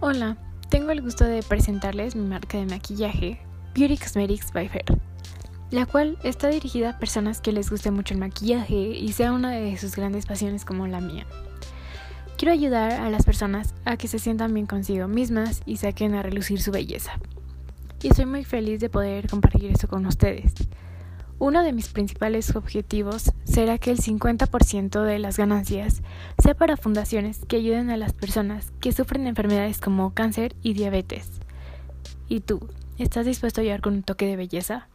Hola, tengo el gusto de presentarles mi marca de maquillaje, Beauty Cosmetics by Fair, la cual está dirigida a personas que les guste mucho el maquillaje y sea una de sus grandes pasiones como la mía. Quiero ayudar a las personas a que se sientan bien consigo mismas y saquen a relucir su belleza. Y estoy muy feliz de poder compartir esto con ustedes. Uno de mis principales objetivos será que el 50% de las ganancias sea para fundaciones que ayuden a las personas que sufren enfermedades como cáncer y diabetes. ¿Y tú? ¿Estás dispuesto a ayudar con un toque de belleza?